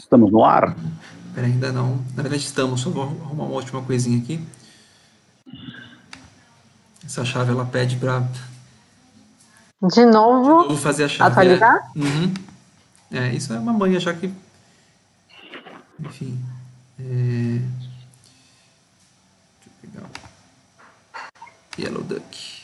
Estamos no ar? Pera, ainda não. Na verdade, estamos. Só vou arrumar uma última coisinha aqui. Essa chave ela pede para. De novo? De novo fazer a chave. Atualizar? É. Uhum. é, isso é uma manha já que. Enfim. É... Deixa eu pegar. Yellow Duck.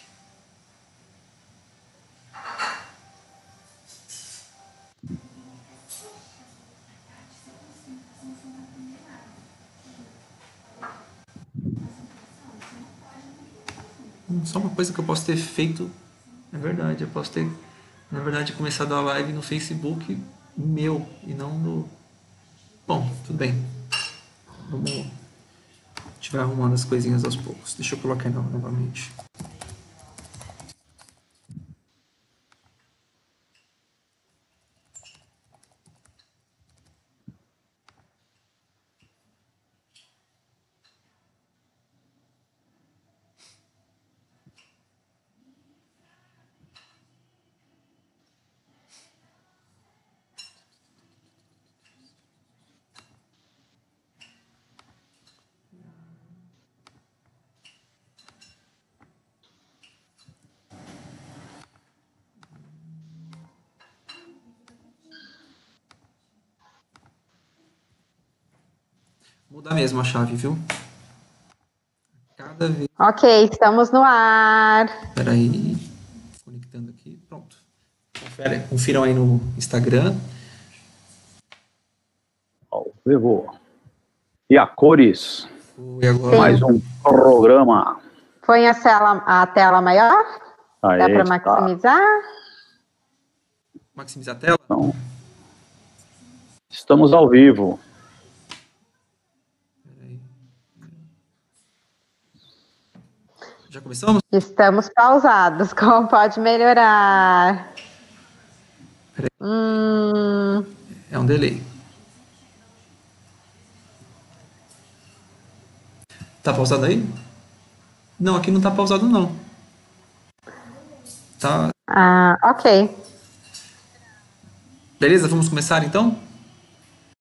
Só uma coisa que eu posso ter feito, é verdade, eu posso ter, na verdade, começado a live no Facebook meu e não no. Bom, tudo bem. Vamos. A gente vai arrumando as coisinhas aos poucos. Deixa eu colocar novamente. Muda mesmo a chave, viu? Cada vez. Ok, estamos no ar. Espera aí. Conectando aqui. Pronto. Confere, confiram aí no Instagram. Ao vivo. E a cores. E agora? Mais um programa. Põe a tela, a tela maior. Aí, Dá para tá. maximizar? Maximizar a tela? Então, estamos ao vivo. Peraí. Já começamos? Estamos pausados. Como pode melhorar? Hum, É um delay. Tá pausado aí? Não, aqui não tá pausado não. Tá. ah, ok. Beleza, vamos começar então?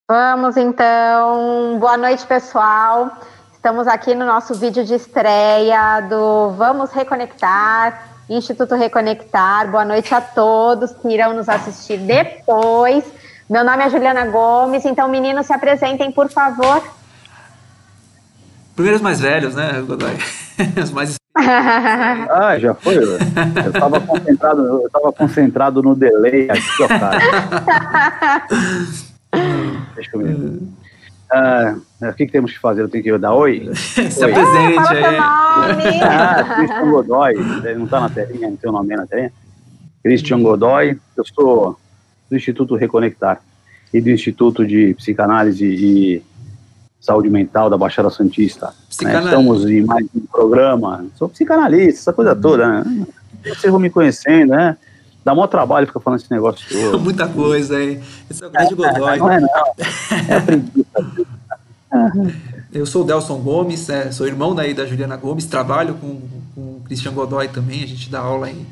Vamos então. Boa noite, pessoal. Estamos aqui no nosso vídeo de estreia do Vamos Reconectar, Instituto Reconectar. Boa noite a todos que irão nos assistir depois. Meu nome é Juliana Gomes, então meninos se apresentem, por favor. Primeiro os mais velhos, né, Godoy? Os mais. Ah, já foi? Eu estava concentrado, eu tava concentrado no delay aqui, ó, cara. Deixa eu ver. Ah, o que, que temos que fazer? Eu tenho que dar oi? Se Oi. apresente aí. nome. Ah, Christian Godoy, ele não está na telinha, não tem o nome aí na telinha? Christian Godoy, eu sou do Instituto Reconectar e do Instituto de Psicanálise e Saúde Mental da Baixada Santista. Né? Estamos em mais um programa, sou psicanalista, essa coisa toda, né? Vocês vão me conhecendo, né? Dá maior trabalho ficar falando esse negócio todo. Muita coisa aí. Esse é o grande Godoy. Não é não, é preguiça. Eu sou o Delson Gomes, é, sou irmão daí da Juliana Gomes, trabalho com, com o Christian Godoy também, a gente dá aula em,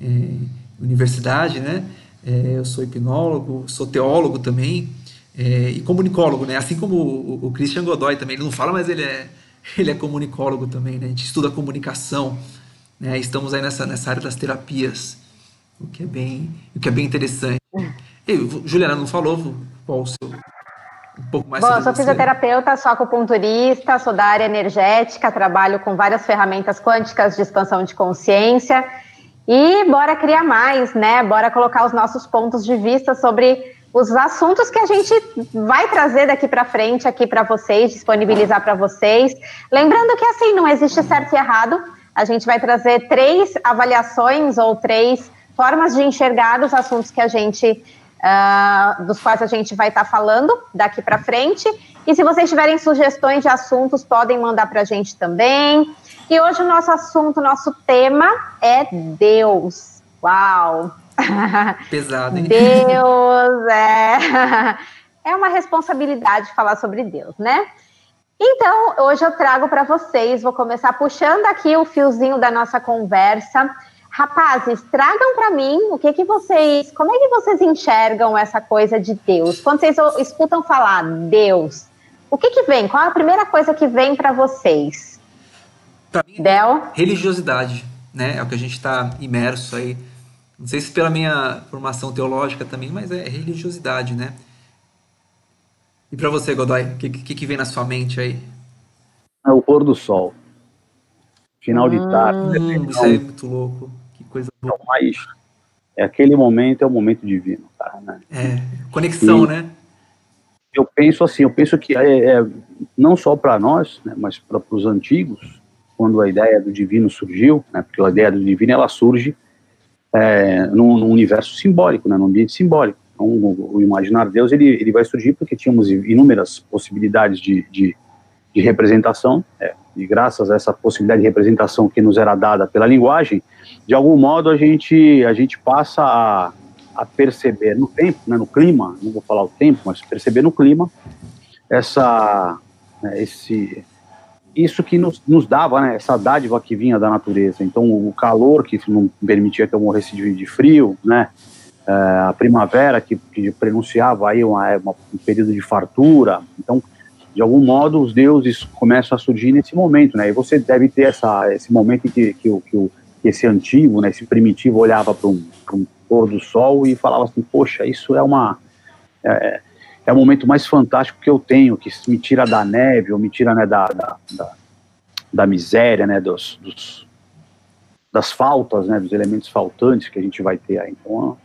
em universidade, né? É, eu sou hipnólogo, sou teólogo também é, e comunicólogo, né? Assim como o, o Christian Godoy também, ele não fala, mas ele é, ele é comunicólogo também, né? A gente estuda comunicação, né? Estamos aí nessa, nessa área das terapias, o que é bem, o que é bem interessante. E, Juliana não falou qual o seu um pouco mais Bom, eu sou você. fisioterapeuta, sou acupunturista, sou da área energética, trabalho com várias ferramentas quânticas de expansão de consciência. E bora criar mais, né? Bora colocar os nossos pontos de vista sobre os assuntos que a gente vai trazer daqui para frente aqui para vocês, disponibilizar para vocês. Lembrando que assim não existe certo e errado. A gente vai trazer três avaliações ou três formas de enxergar os assuntos que a gente uh, dos quais a gente vai estar tá falando daqui para frente. E se vocês tiverem sugestões de assuntos, podem mandar para a gente também. E hoje o nosso assunto, nosso tema é Deus. Uau! Pesado, hein? Deus é. É uma responsabilidade falar sobre Deus, né? Então, hoje eu trago para vocês, vou começar puxando aqui o fiozinho da nossa conversa, rapazes, tragam para mim o que que vocês, como é que vocês enxergam essa coisa de Deus? Quando vocês escutam falar Deus, o que que vem? Qual é a primeira coisa que vem para vocês? Para mim, Del? religiosidade, né? É o que a gente está imerso aí. Não sei se pela minha formação teológica também, mas é religiosidade, né? E para você, Godoy, o que, que, que vem na sua mente aí? É o pôr do sol. Final de tarde. Hum, isso aí é muito louco. Coisa boa. Então, mas é aquele momento, é o momento divino, cara, né? É, conexão, e né? Eu penso assim, eu penso que é, é não só para nós, né, mas para os antigos, quando a ideia do divino surgiu, né, porque a ideia do divino ela surge é, num, num universo simbólico, né, num ambiente simbólico. Então, o, o imaginar Deus ele, ele vai surgir porque tínhamos inúmeras possibilidades de, de, de representação, é, e graças a essa possibilidade de representação que nos era dada pela linguagem, de algum modo a gente, a gente passa a, a perceber no tempo, né, no clima, não vou falar o tempo, mas perceber no clima essa, né, esse, isso que nos, nos dava, né, essa dádiva que vinha da natureza. Então, o calor que não permitia que eu morresse de, de frio, né, é, a primavera que, que prenunciava aí uma, uma, um período de fartura. Então, de algum modo, os deuses começam a surgir nesse momento, né? E você deve ter essa, esse momento em que, que, que, esse antigo, né, esse primitivo olhava para um, um pôr do sol e falava assim, poxa, isso é uma... É, é o momento mais fantástico que eu tenho, que me tira da neve, ou me tira né, da, da, da, da miséria, né, dos, dos, das faltas, né, dos elementos faltantes que a gente vai ter aí. Então,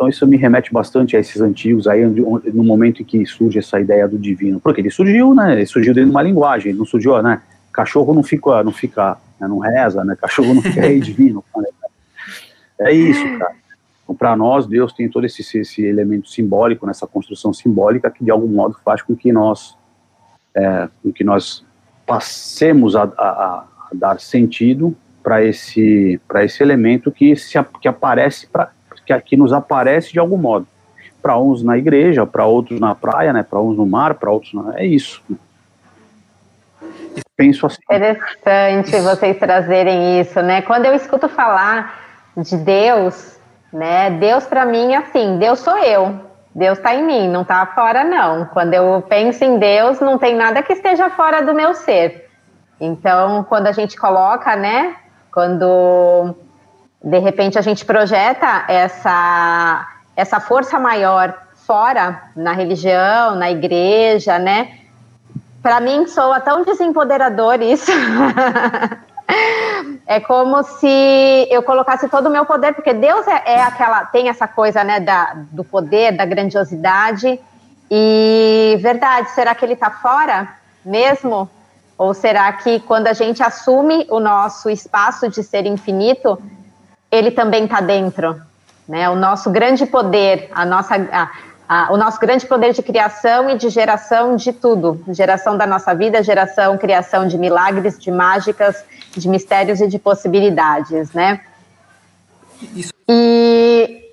então isso me remete bastante a esses antigos aí, no momento em que surge essa ideia do divino. Porque ele surgiu, né? Ele surgiu dentro de uma linguagem, não surgiu, né? Cachorro não fica, não fica, né, não reza, né? Cachorro não fica rei divino. Né? É isso, cara. Então, para nós, Deus tem todo esse, esse elemento simbólico, nessa construção simbólica, que de algum modo faz com que nós, é, com que nós passemos a, a, a dar sentido para esse, esse elemento que, se, que aparece para que aqui nos aparece de algum modo. Para uns na igreja, para outros na praia, né? Para uns no mar, para outros na... é isso. Penso assim. Interessante vocês trazerem isso, né? Quando eu escuto falar de Deus, né? Deus para mim é assim, Deus sou eu. Deus está em mim, não está fora não. Quando eu penso em Deus, não tem nada que esteja fora do meu ser. Então, quando a gente coloca, né? Quando de repente a gente projeta essa, essa força maior fora, na religião, na igreja, né? Para mim soa tão desempoderador isso. é como se eu colocasse todo o meu poder, porque Deus é, é aquela, tem essa coisa, né, da, do poder, da grandiosidade. E verdade, será que ele está fora mesmo? Ou será que quando a gente assume o nosso espaço de ser infinito, ele também está dentro. Né? O nosso grande poder, a nossa, a, a, o nosso grande poder de criação e de geração de tudo. Geração da nossa vida, geração, criação de milagres, de mágicas, de mistérios e de possibilidades, né? Isso... E...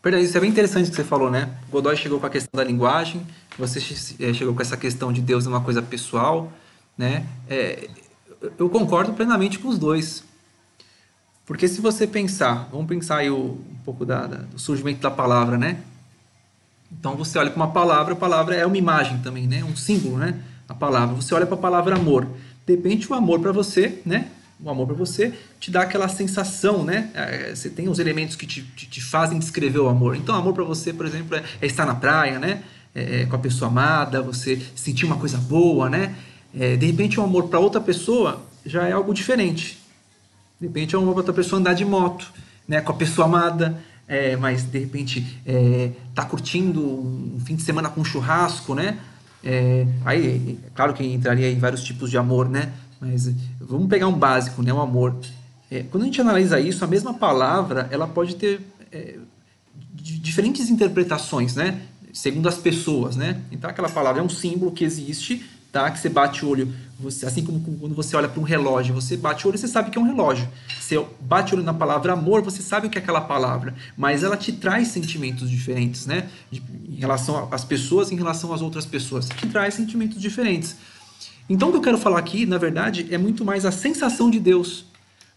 Perdão, isso é bem interessante que você falou, né? Godoy chegou com a questão da linguagem, você eh, chegou com essa questão de Deus é uma coisa pessoal, né? É, eu concordo plenamente com os dois. Porque se você pensar, vamos pensar aí o, um pouco da, da, do surgimento da palavra, né? Então você olha para uma palavra, a palavra é uma imagem também, né? Um símbolo, né? A palavra. Você olha para a palavra amor. De repente o amor para você, né? O amor para você te dá aquela sensação, né? É, você tem os elementos que te, te, te fazem descrever o amor. Então, amor para você, por exemplo, é, é, estar na praia, né? É, é, com a pessoa amada, você sentir uma coisa boa, né? É, de repente, o amor para outra pessoa já é algo diferente. De repente é uma outra pessoa andar de moto, né, com a pessoa amada, é, mas de repente é, tá curtindo um fim de semana com um churrasco, né? É, aí, é claro que entraria em vários tipos de amor, né? Mas vamos pegar um básico, né? O amor. É, quando a gente analisa isso, a mesma palavra, ela pode ter é, diferentes interpretações, né? Segundo as pessoas, né? Então aquela palavra é um símbolo que existe, tá? Que você bate o olho, você, assim como quando você olha para um relógio, você bate o olho, você sabe que é um relógio. Você bate o olho na palavra amor, você sabe o que é aquela palavra, mas ela te traz sentimentos diferentes, né? Em relação às pessoas, em relação às outras pessoas, te traz sentimentos diferentes. Então o que eu quero falar aqui, na verdade, é muito mais a sensação de Deus.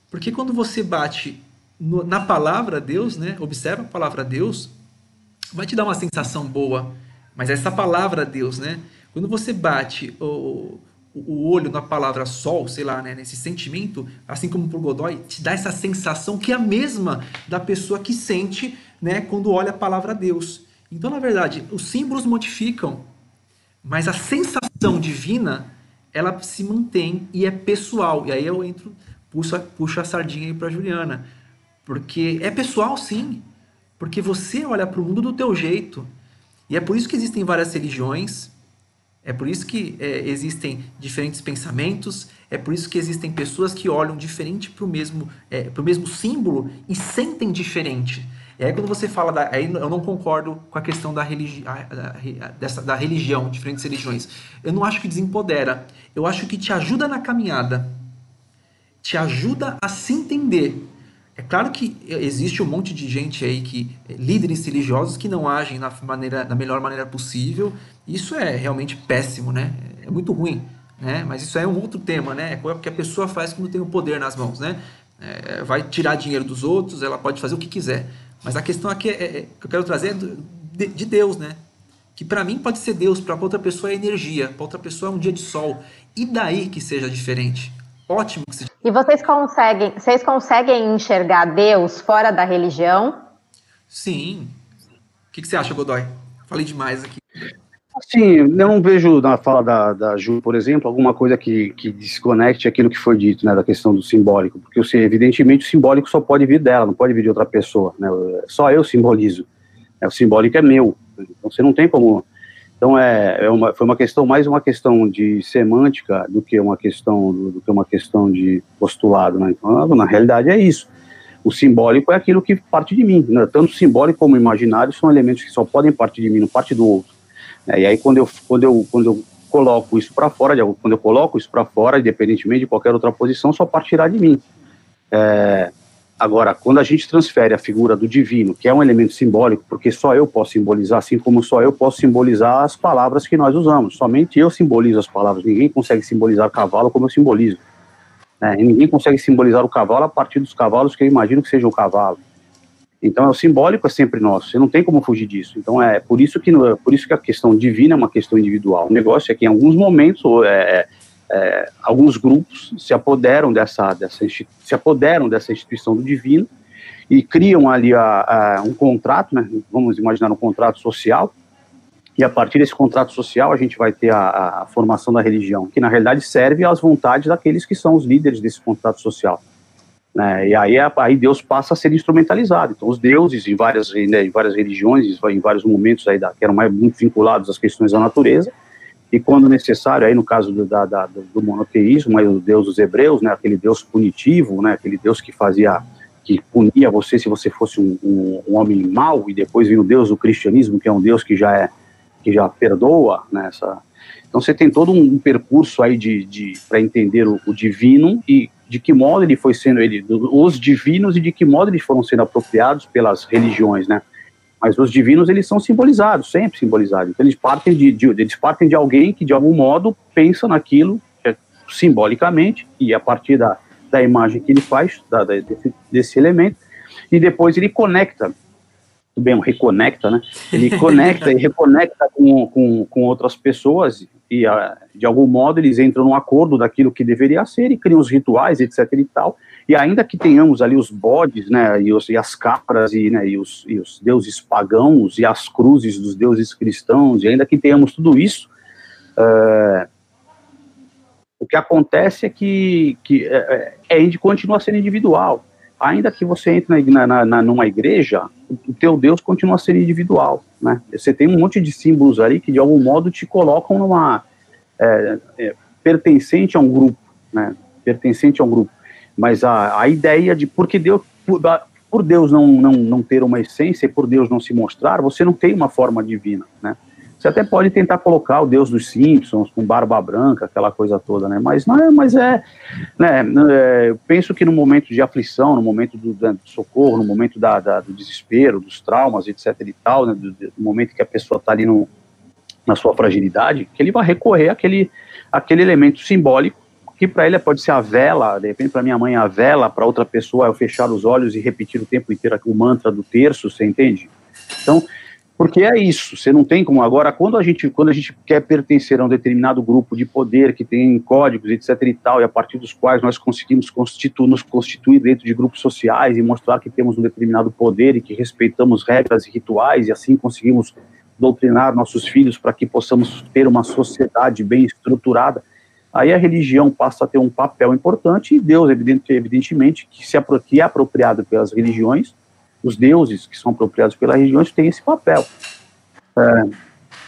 Porque quando você bate no, na palavra Deus, né? Observa a palavra Deus, vai te dar uma sensação boa. Mas essa palavra Deus, né? Quando você bate o, o olho na palavra sol, sei lá, né, nesse sentimento, assim como para o Godoy, te dá essa sensação que é a mesma da pessoa que sente né, quando olha a palavra Deus. Então, na verdade, os símbolos modificam, mas a sensação divina, ela se mantém e é pessoal. E aí eu entro, puxo, puxo a sardinha aí para Juliana. Porque é pessoal, sim. Porque você olha para o mundo do teu jeito. E é por isso que existem várias religiões, é por isso que é, existem diferentes pensamentos, é por isso que existem pessoas que olham diferente para o mesmo, é, mesmo símbolo e sentem diferente. E aí quando você fala da. Aí eu não concordo com a questão da, religi da, dessa, da religião, diferentes religiões. Eu não acho que desempodera. Eu acho que te ajuda na caminhada. Te ajuda a se entender. É claro que existe um monte de gente aí que líderes religiosos que não agem na maneira, da melhor maneira possível. Isso é realmente péssimo, né? É muito ruim, né? Mas isso é um outro tema, né? É o que a pessoa faz quando tem o poder nas mãos, né? É, vai tirar dinheiro dos outros, ela pode fazer o que quiser. Mas a questão aqui é, é, que eu quero trazer é de, de Deus, né? Que para mim pode ser Deus, para outra pessoa é energia, para outra pessoa é um dia de sol. E daí que seja diferente? Ótimo que seja. E vocês conseguem, vocês conseguem enxergar Deus fora da religião? Sim. O que, que você acha, Godoy? Falei demais aqui. Sim, eu não vejo na fala da, da Ju, por exemplo, alguma coisa que, que desconecte aquilo que foi dito, né, da questão do simbólico, porque, assim, evidentemente, o simbólico só pode vir dela, não pode vir de outra pessoa, né, só eu simbolizo, né, o simbólico é meu, então você não tem como então é, é uma, foi uma questão mais uma questão de semântica do que uma questão do, do que uma questão de postulado, né? Então na realidade é isso. O simbólico é aquilo que parte de mim, né? tanto simbólico como imaginário são elementos que só podem partir de mim, não parte do outro. É, e aí quando eu quando eu quando eu coloco isso para fora, quando eu coloco isso para fora, independentemente de qualquer outra posição, só partirá de mim. É, Agora, quando a gente transfere a figura do divino, que é um elemento simbólico, porque só eu posso simbolizar, assim como só eu posso simbolizar as palavras que nós usamos. Somente eu simbolizo as palavras. Ninguém consegue simbolizar o cavalo como eu simbolizo. Né? Ninguém consegue simbolizar o cavalo a partir dos cavalos que eu imagino que seja o cavalo. Então, é o simbólico é sempre nosso. Você não tem como fugir disso. Então, é por isso que por isso que a questão divina é uma questão individual. O negócio é que em alguns momentos é, é, alguns grupos se apoderam dessa, dessa se apoderam dessa instituição do divino e criam ali a, a, um contrato, né, vamos imaginar um contrato social, e a partir desse contrato social a gente vai ter a, a, formação da religião, que na realidade serve às vontades daqueles que são os líderes desse contrato social. Né, e aí, aí Deus passa a ser instrumentalizado. Então, os deuses em várias, né, em várias religiões, em vários momentos aí da, que eram mais muito vinculados às questões da natureza, e quando necessário, aí no caso do, da, da, do monoteísmo, aí o Deus dos hebreus, né, aquele Deus punitivo, né, aquele Deus que fazia, que punia você se você fosse um, um, um homem mau, e depois vem o Deus do cristianismo, que é um Deus que já é, que já perdoa, né, essa, então você tem todo um percurso aí de, de para entender o, o, divino e de que modo ele foi sendo ele, os divinos e de que modo eles foram sendo apropriados pelas religiões, né? Mas os divinos, eles são simbolizados, sempre simbolizados. Então, eles partem de, de, eles partem de alguém que, de algum modo, pensa naquilo é, simbolicamente, e a partir da, da imagem que ele faz, da, da, desse, desse elemento, e depois ele conecta bem, reconecta, né? Ele conecta e reconecta com, com, com outras pessoas e, a, de algum modo, eles entram num acordo daquilo que deveria ser e criam os rituais, etc e tal, e ainda que tenhamos ali os bodes, né, e, os, e as capras, e, né, e, os, e os deuses pagãos, e as cruzes dos deuses cristãos, e ainda que tenhamos tudo isso, é, o que acontece é que, que é, é, continua sendo individual. Ainda que você entre na, na, na, numa igreja, o teu Deus continua sendo individual, né? Você tem um monte de símbolos ali que de algum modo te colocam numa é, é, pertencente a um grupo, né? Pertencente a um grupo. Mas a, a ideia de porque Deus, por, por Deus não, não, não ter uma essência e por Deus não se mostrar, você não tem uma forma divina, né? Você até pode tentar colocar o Deus dos Simpsons com barba branca, aquela coisa toda, né? Mas não é, mas é, né? É, penso que no momento de aflição, no momento do, do socorro, no momento da, da, do desespero, dos traumas, etc. e tal, né? do, do momento que a pessoa está ali no, na sua fragilidade, que ele vai recorrer àquele, àquele elemento simbólico que para ele pode ser a vela, de repente para minha mãe a vela, para outra pessoa é eu fechar os olhos e repetir o tempo inteiro o mantra do terço, você entende? Então, porque é isso, você não tem como agora quando a gente quando a gente quer pertencer a um determinado grupo de poder que tem códigos etc e tal e a partir dos quais nós conseguimos constitu, nos constituir dentro de grupos sociais e mostrar que temos um determinado poder e que respeitamos regras e rituais e assim conseguimos doutrinar nossos filhos para que possamos ter uma sociedade bem estruturada aí a religião passa a ter um papel importante e Deus evidentemente que se é apropriado pelas religiões os deuses que são apropriados pelas religiões têm esse papel. É,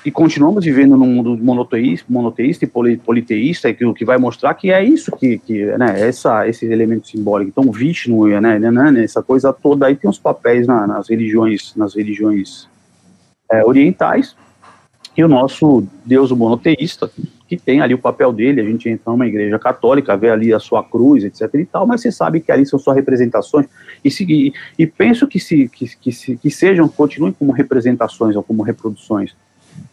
e continuamos vivendo num mundo monoteísta, monoteísta e politeísta, que, que vai mostrar que é isso que, que né, essa, esse elemento simbólico. Então, Vishnu, né, né, né, essa coisa toda aí tem os papéis na, nas religiões, nas religiões é, orientais, e o nosso Deus monoteísta, que tem ali o papel dele, a gente entra numa igreja católica, vê ali a sua cruz, etc e tal, mas você sabe que ali são só representações, e, se, e penso que, se, que, que, se, que sejam, continuem como representações ou como reproduções,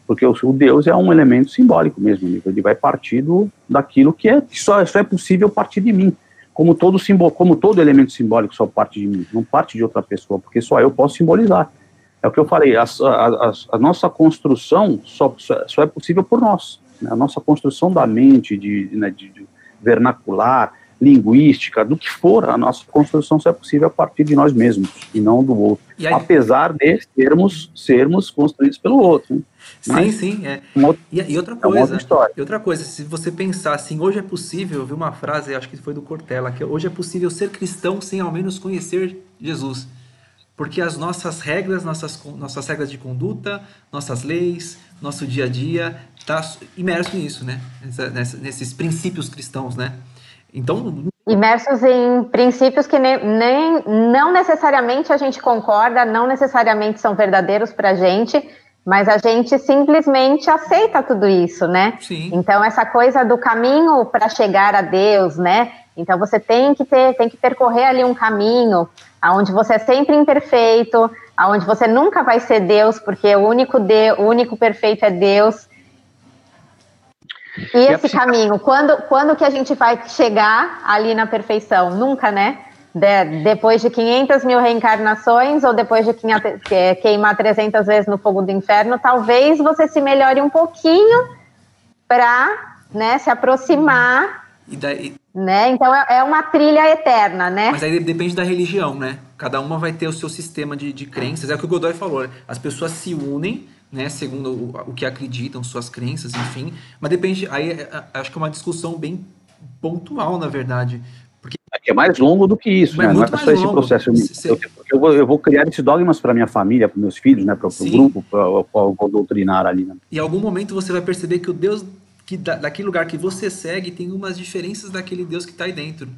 porque o, o Deus é um elemento simbólico mesmo, ele vai partir do, daquilo que, é, só, só é possível partir de mim, como todo, simbol, como todo elemento simbólico só parte de mim, não parte de outra pessoa, porque só eu posso simbolizar. É o que eu falei, a, a, a nossa construção só, só é possível por nós. Né? A nossa construção da mente, de, né, de, de, vernacular, linguística, do que for, a nossa construção só é possível a partir de nós mesmos e não do outro. Aí... Apesar de sermos, sermos construídos pelo outro. Né? Sim, Mas, sim. É. Outra, e, e, outra coisa, é e outra coisa, se você pensar assim, hoje é possível, eu vi uma frase, acho que foi do Cortella, que hoje é possível ser cristão sem ao menos conhecer Jesus porque as nossas regras, nossas, nossas regras de conduta, nossas leis, nosso dia a dia está imerso nisso, né? Nessa, nesses princípios cristãos, né? Então imersos em princípios que nem, nem não necessariamente a gente concorda, não necessariamente são verdadeiros para a gente, mas a gente simplesmente aceita tudo isso, né? Sim. Então essa coisa do caminho para chegar a Deus, né? Então você tem que ter, tem que percorrer ali um caminho aonde você é sempre imperfeito, aonde você nunca vai ser Deus, porque o único Deus, o único perfeito é Deus. E esse caminho, quando, quando que a gente vai chegar ali na perfeição? Nunca, né? De, depois de 500 mil reencarnações ou depois de queimar 300 vezes no fogo do inferno, talvez você se melhore um pouquinho para né, se aproximar e daí... Né? Então é, é uma trilha eterna, né? Mas aí depende da religião, né? Cada uma vai ter o seu sistema de, de crenças. É o que o Godoy falou. As pessoas se unem, né? Segundo o, o que acreditam, suas crenças, enfim. Mas depende. Aí é, é, acho que é uma discussão bem pontual, na verdade. Porque é mais longo do que isso, né? Não é só esse processo. Eu, eu, vou, eu, vou, criar esses dogmas para minha família, para meus filhos, né? Para o grupo, para eu vou doutrinar ali. Né? E em algum momento você vai perceber que o Deus que da, daquele lugar que você segue tem umas diferenças daquele Deus que está aí dentro.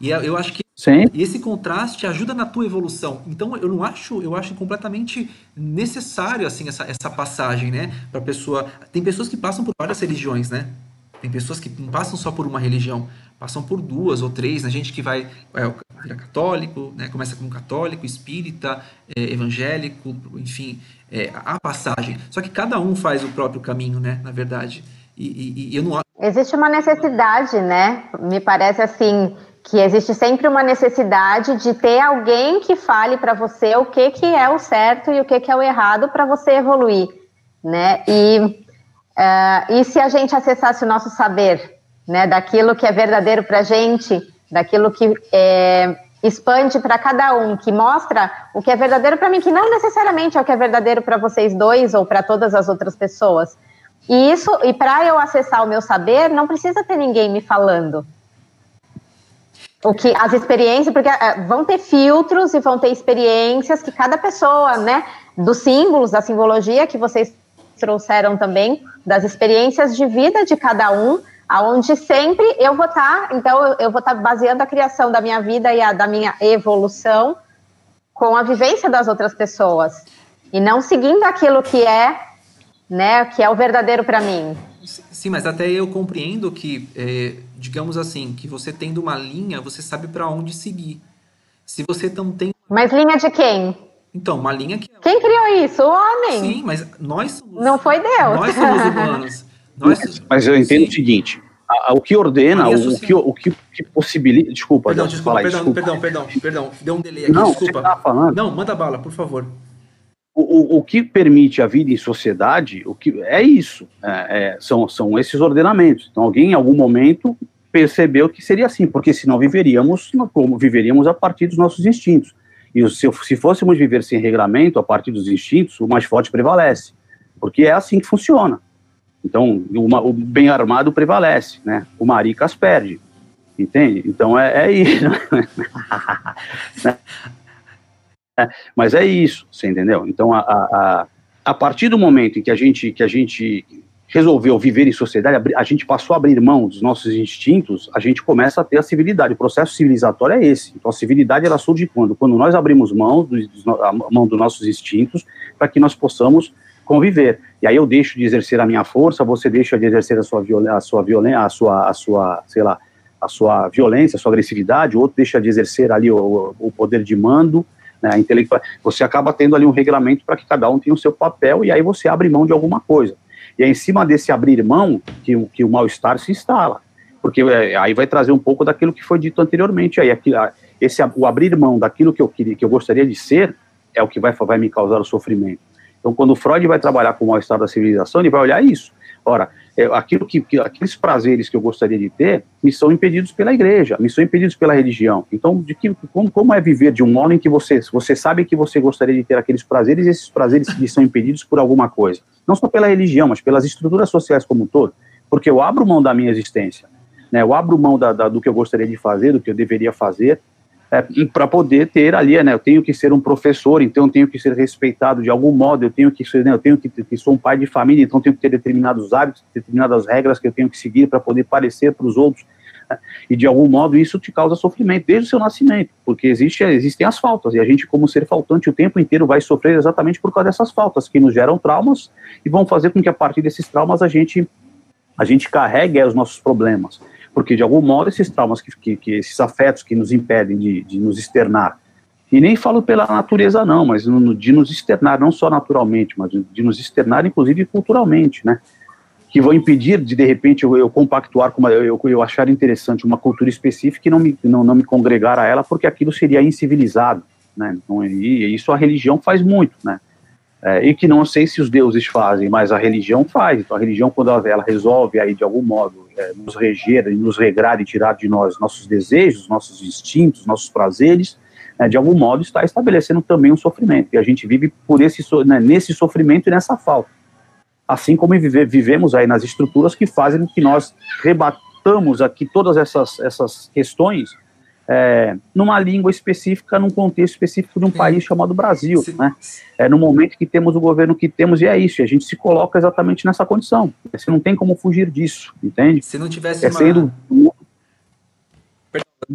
E eu acho que Sim. esse contraste ajuda na tua evolução. Então eu não acho, eu acho completamente necessário assim essa, essa passagem, né, para pessoa. Tem pessoas que passam por várias religiões, né? Tem pessoas que não passam só por uma religião, passam por duas ou três. A né? gente que vai é, vira católico, né? Começa como católico, espírita, é, evangélico, enfim, é, a passagem. Só que cada um faz o próprio caminho, né? Na verdade. E, e, e eu não... Existe uma necessidade, né? Me parece assim que existe sempre uma necessidade de ter alguém que fale para você o que, que é o certo e o que, que é o errado para você evoluir, né? E, uh, e se a gente acessasse o nosso saber, né, daquilo que é verdadeiro para a gente, daquilo que é, expande para cada um, que mostra o que é verdadeiro para mim, que não necessariamente é o que é verdadeiro para vocês dois ou para todas as outras pessoas, e isso, e para eu acessar o meu saber, não precisa ter ninguém me falando. O que as experiências, porque uh, vão ter filtros e vão ter experiências que cada pessoa, né, dos símbolos, da simbologia que vocês trouxeram também, das experiências de vida de cada um, aonde sempre eu vou estar, tá, então eu, eu vou estar tá baseando a criação da minha vida e a da minha evolução com a vivência das outras pessoas e não seguindo aquilo que é né? Que é o verdadeiro para mim. Sim, mas até eu compreendo que, é, digamos assim, que você tendo uma linha, você sabe para onde seguir. Se você não tem. Mas linha de quem? Então, uma linha que. Quem criou isso? O homem. Sim, mas nós somos. Não foi Deus. Nós somos humanos. Nós... Mas, mas eu entendo Sim. o seguinte: a, o que ordena, o, o, que, o, que, que possibilita. Desculpa, perdão, desculpa, falar, perdão, desculpa. perdão, perdão, perdão, deu um delay aqui, Não, desculpa. Você tá falando. Não, manda bala, por favor. O, o, que permite a vida em sociedade, o que é isso, é, é, são, são esses ordenamentos. Então, alguém em algum momento percebeu que seria assim, porque senão viveríamos como viveríamos a partir dos nossos instintos. E se, se fôssemos viver sem regramento, a partir dos instintos, o mais forte prevalece, porque é assim que funciona. Então, uma, o bem armado prevalece, né? O maricas perde, entende? Então é, é isso. é, mas é isso, você entendeu? Então, a, a, a partir do momento em que a gente, que a gente resolveu viver em sociedade, a gente passou a abrir mão dos nossos instintos, a gente começa a ter a civilidade. O processo civilizatório é esse. Então, a civilidade ela surge quando? Quando nós abrimos mão, do, mão dos nossos instintos para que nós possamos conviver. E aí eu deixo de exercer a minha força, você deixa de exercer a sua violência, a sua a sua, a sua, sei lá, a sua violência, a sua agressividade, o outro deixa de exercer ali o, o poder de mando, né, intelectual. Você acaba tendo ali um regulamento para que cada um tenha o seu papel e aí você abre mão de alguma coisa. E é em cima desse abrir mão que, que o mal-estar se instala. Porque é, aí vai trazer um pouco daquilo que foi dito anteriormente. Aí, aqui, esse, o abrir mão daquilo que eu, queria, que eu gostaria de ser é o que vai, vai me causar o sofrimento. Então, quando Freud vai trabalhar com o mal-estar da civilização, ele vai olhar isso. Ora, é, aquilo que, que, aqueles prazeres que eu gostaria de ter me são impedidos pela igreja, me são impedidos pela religião. Então, de que, como, como é viver de um modo em que você, você sabe que você gostaria de ter aqueles prazeres e esses prazeres lhe são impedidos por alguma coisa? Não só pela religião, mas pelas estruturas sociais como um todo. Porque eu abro mão da minha existência, né? eu abro mão da, da, do que eu gostaria de fazer, do que eu deveria fazer, é, para poder ter ali, né, eu tenho que ser um professor, então eu tenho que ser respeitado de algum modo, eu tenho que ser, né, eu tenho que, que sou um pai de família, então eu tenho que ter determinados hábitos, determinadas regras que eu tenho que seguir para poder parecer para os outros, né, e de algum modo isso te causa sofrimento desde o seu nascimento, porque existe, existem as faltas, e a gente como ser faltante o tempo inteiro vai sofrer exatamente por causa dessas faltas, que nos geram traumas e vão fazer com que a partir desses traumas a gente, a gente carregue os nossos problemas porque de algum modo esses traumas, que, que, que esses afetos que nos impedem de, de, nos externar, e nem falo pela natureza não, mas no, de nos externar não só naturalmente, mas de, nos externar inclusive culturalmente, né, que vão impedir de de repente eu, eu compactuar com uma, eu, eu achar interessante uma cultura específica e não me, não, não me congregar a ela, porque aquilo seria incivilizado, né, então, e, e isso a religião faz muito, né, é, e que não sei se os deuses fazem, mas a religião faz. Então a religião, quando ela resolve aí de algum modo é, nos reger e nos regrar e tirar de nós nossos desejos, nossos instintos, nossos prazeres, né, de algum modo está estabelecendo também um sofrimento. E a gente vive por esse né, nesse sofrimento e nessa falta. Assim como vive, vivemos aí nas estruturas que fazem que nós rebatamos aqui todas essas, essas questões é, numa língua específica, num contexto específico de um país chamado Brasil, Sim. né? É no momento que temos o governo que temos e é isso, a gente se coloca exatamente nessa condição. Você não tem como fugir disso, entende? Se não tivesse é uma... sendo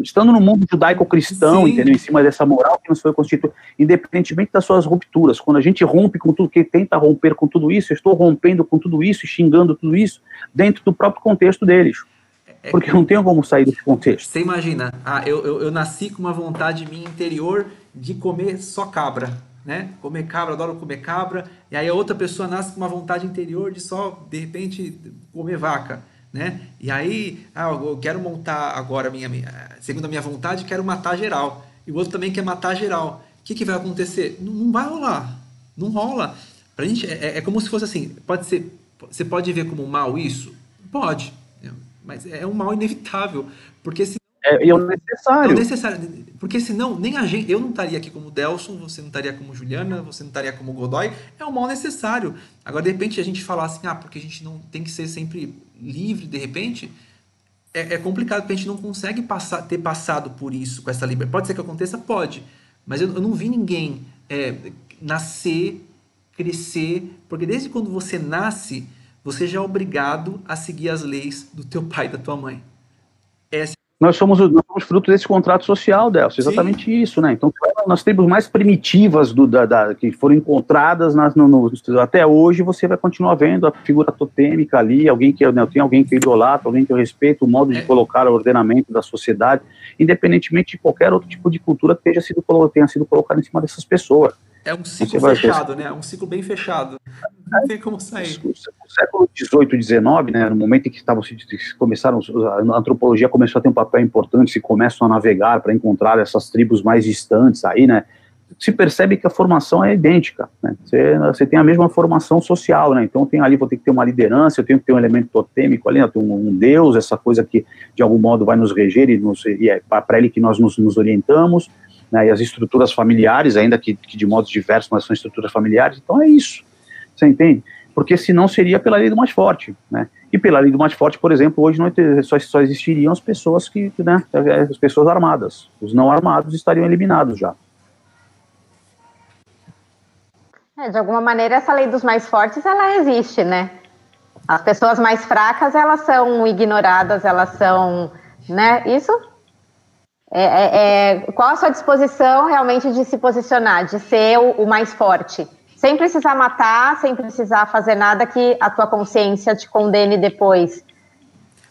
estando no mundo judaico-cristão, entendeu? Em cima dessa moral que nos foi constituída, independentemente das suas rupturas, quando a gente rompe com tudo, que tenta romper com tudo isso, eu estou rompendo com tudo isso, xingando tudo isso, dentro do próprio contexto deles. É Porque não tenho como sair desse contexto. Você imagina, ah, eu, eu, eu, nasci com uma vontade minha interior de comer só cabra, né? Comer cabra, adoro comer cabra. E aí a outra pessoa nasce com uma vontade interior de só, de repente, comer vaca, né? E aí, ah, eu quero montar agora, minha, minha, segundo a minha vontade, quero matar geral. E o outro também quer matar geral. O que, que vai acontecer? Não, não vai rolar. Não rola. Pra gente, é, é como se fosse assim, pode ser, você pode ver como mal isso? Pode mas é um mal inevitável, porque se é, é necessário. É necessário. Porque senão, nem a gente. Eu não estaria aqui como Delson, você não estaria como Juliana, você não estaria como Godoy. É um mal necessário. Agora, de repente, a gente falar assim, ah, porque a gente não tem que ser sempre livre, de repente, é, é complicado, porque a gente não consegue passar, ter passado por isso com essa liberdade. Pode ser que aconteça? Pode. Mas eu, eu não vi ninguém é, nascer, crescer, porque desde quando você nasce você já é obrigado a seguir as leis do teu pai e da tua mãe. Essa... Nós somos, nós somos fruto desse contrato social, Delcio, exatamente Sim. isso, né? Então, nas tribos mais primitivas do, da, da, que foram encontradas nas, no, no, até hoje, você vai continuar vendo a figura totêmica ali, alguém que né, tem alguém que eu idolatra, alguém que eu respeito, o modo de é. colocar o ordenamento da sociedade, independentemente de qualquer outro tipo de cultura que tenha sido, tenha sido colocado em cima dessas pessoas. É um ciclo fechado, né? É um ciclo bem fechado. Não tem como sair. O século XVIII, XIX, né, no momento em que estavam se começaram a antropologia começou a ter um papel importante, se começam a navegar para encontrar essas tribos mais distantes aí, né? Se percebe que a formação é idêntica, né? Você, você tem a mesma formação social, né? Então tem ali vou ter que ter uma liderança, eu tenho que ter um elemento totêmico ali, né? um, um Deus, essa coisa que de algum modo vai nos reger e, nos, e é para ele que nós nos, nos orientamos né, e as estruturas familiares, ainda que, que, de modos diversos, mas são estruturas familiares, então é isso, você entende? Porque senão seria pela lei do mais forte, né? E pela lei do mais forte, por exemplo, hoje não, só, só existiriam as pessoas que, né, as pessoas armadas. Os não armados estariam eliminados já. É, de alguma maneira, essa lei dos mais fortes, ela existe, né? As pessoas mais fracas, elas são ignoradas, elas são, né? Isso é, é, é, qual a sua disposição realmente de se posicionar, de ser o, o, mais forte? Sem precisar matar, sem precisar fazer nada que a tua consciência te condene depois.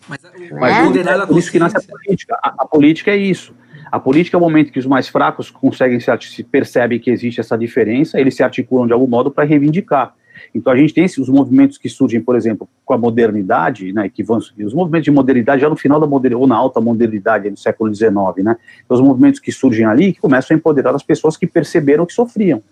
Mas, Mas é por isso que nasce a política. A, a, política é isso. A política é o momento que os mais fracos conseguem se, se percebem que existe essa diferença, eles se articulam de algum modo para reivindicar. Então a gente tem esses movimentos que surgem, por exemplo, com a modernidade, né, que vão os movimentos de modernidade já no final da modernidade, ou na alta modernidade do século XIX, né, então, os movimentos que surgem ali que começam a empoderar as pessoas que perceberam que sofriam,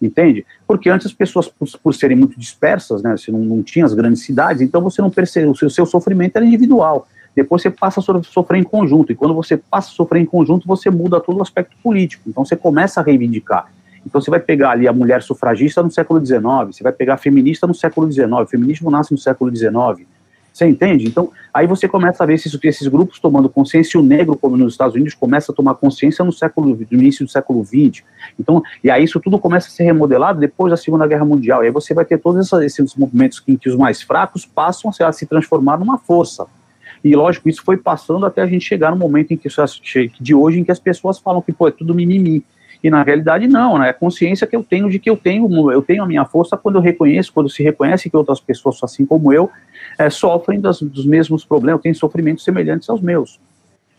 entende? Porque antes as pessoas, por, por serem muito dispersas, né, você não, não tinha as grandes cidades, então você não percebeu, o seu, seu sofrimento era individual, depois você passa a sofrer em conjunto, e quando você passa a sofrer em conjunto, você muda todo o aspecto político, então você começa a reivindicar, então você vai pegar ali a mulher sufragista no século XIX, você vai pegar a feminista no século XIX, o feminismo nasce no século XIX, você entende? Então, aí você começa a ver esses, esses grupos tomando consciência, e o negro, como nos Estados Unidos, começa a tomar consciência no século, no início do século XX. Então, e aí isso tudo começa a ser remodelado depois da Segunda Guerra Mundial. E aí você vai ter todos esses movimentos em que os mais fracos passam a se transformar numa força. E lógico, isso foi passando até a gente chegar no momento em que de hoje em que as pessoas falam que pô, é tudo mimimi. E na realidade não, né? É a consciência que eu tenho de que eu tenho, eu tenho a minha força quando eu reconheço, quando se reconhece que outras pessoas, assim como eu, é, sofrem das, dos mesmos problemas, têm sofrimentos semelhantes aos meus.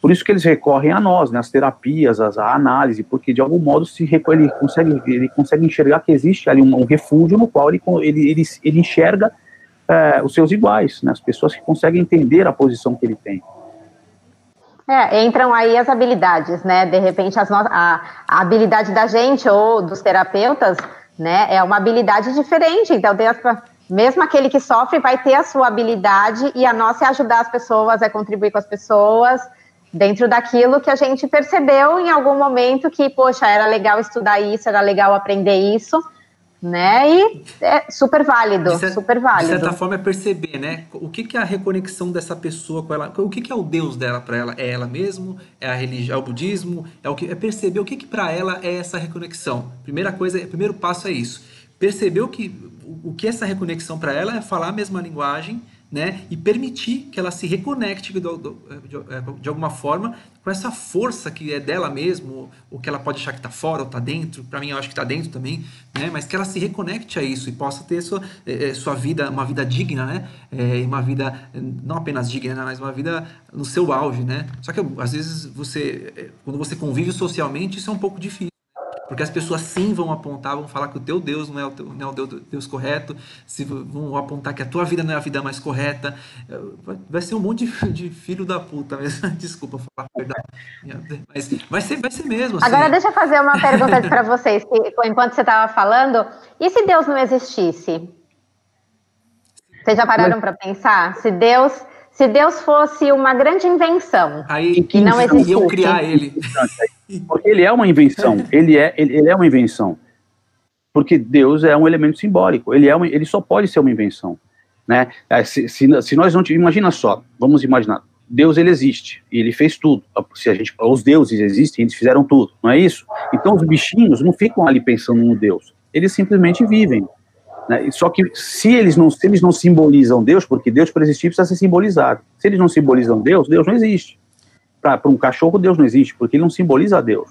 Por isso que eles recorrem a nós, né, as terapias, as, a análise, porque de algum modo se ele consegue, ele consegue enxergar que existe ali um, um refúgio no qual ele, ele, ele, ele enxerga é, os seus iguais, né, as pessoas que conseguem entender a posição que ele tem. É, entram aí as habilidades, né? De repente, as no... a, a, habilidade da gente ou dos terapeutas, né, é uma habilidade diferente. Então, tem as... mesmo aquele que sofre vai ter a sua habilidade e a nossa é ajudar as pessoas, é contribuir com as pessoas dentro daquilo que a gente percebeu em algum momento que, poxa, era legal estudar isso, era legal aprender isso né? E é super válido, certa, super válido. De certa forma é perceber, né? O que, que é a reconexão dessa pessoa com ela? O que, que é o Deus dela para ela? É ela mesmo? É a religião? É o budismo? É o que? É perceber o que, que para ela é essa reconexão. Primeira coisa, primeiro passo é isso. Perceber o que o que essa reconexão para ela é falar a mesma linguagem né, e permitir que ela se reconecte de, de, de, alguma forma com essa força que é dela mesmo, ou que ela pode achar que está fora ou está dentro, para mim eu acho que está dentro também, né, mas que ela se reconecte a isso e possa ter sua, é, sua vida, uma vida digna, né, é, uma vida não apenas digna, mas uma vida no seu auge, né. Só que às vezes você, quando você convive socialmente, isso é um pouco difícil. Porque as pessoas sim vão apontar, vão falar que o teu Deus não é o, teu, não é o Deus, Deus correto, se vão apontar que a tua vida não é a vida mais correta. Vai, vai ser um monte de, de, filho da puta mesmo. Desculpa falar a verdade. Mas vai ser, vai ser mesmo. Assim. Agora deixa eu fazer uma pergunta para vocês, que, enquanto você estava falando. E se Deus não existisse? Vocês já pararam para pensar? Se Deus se Deus fosse uma grande invenção Aí, e não existisse. eu criar ele. Porque ele é uma invenção. Ele é, ele, ele, é uma invenção. Porque Deus é um elemento simbólico. Ele, é uma, ele só pode ser uma invenção. Né? É, se, se, se nós não imagina só, vamos imaginar, Deus ele existe e ele fez tudo. Se a gente, os deuses existem, eles fizeram tudo, não é isso? Então os bichinhos não ficam ali pensando no Deus. Eles simplesmente vivem. Né? Só que se eles, não, se eles não simbolizam Deus, porque Deus para existir precisa ser simbolizado. Se eles não simbolizam Deus, Deus não existe. Para um cachorro, Deus não existe, porque ele não simboliza Deus.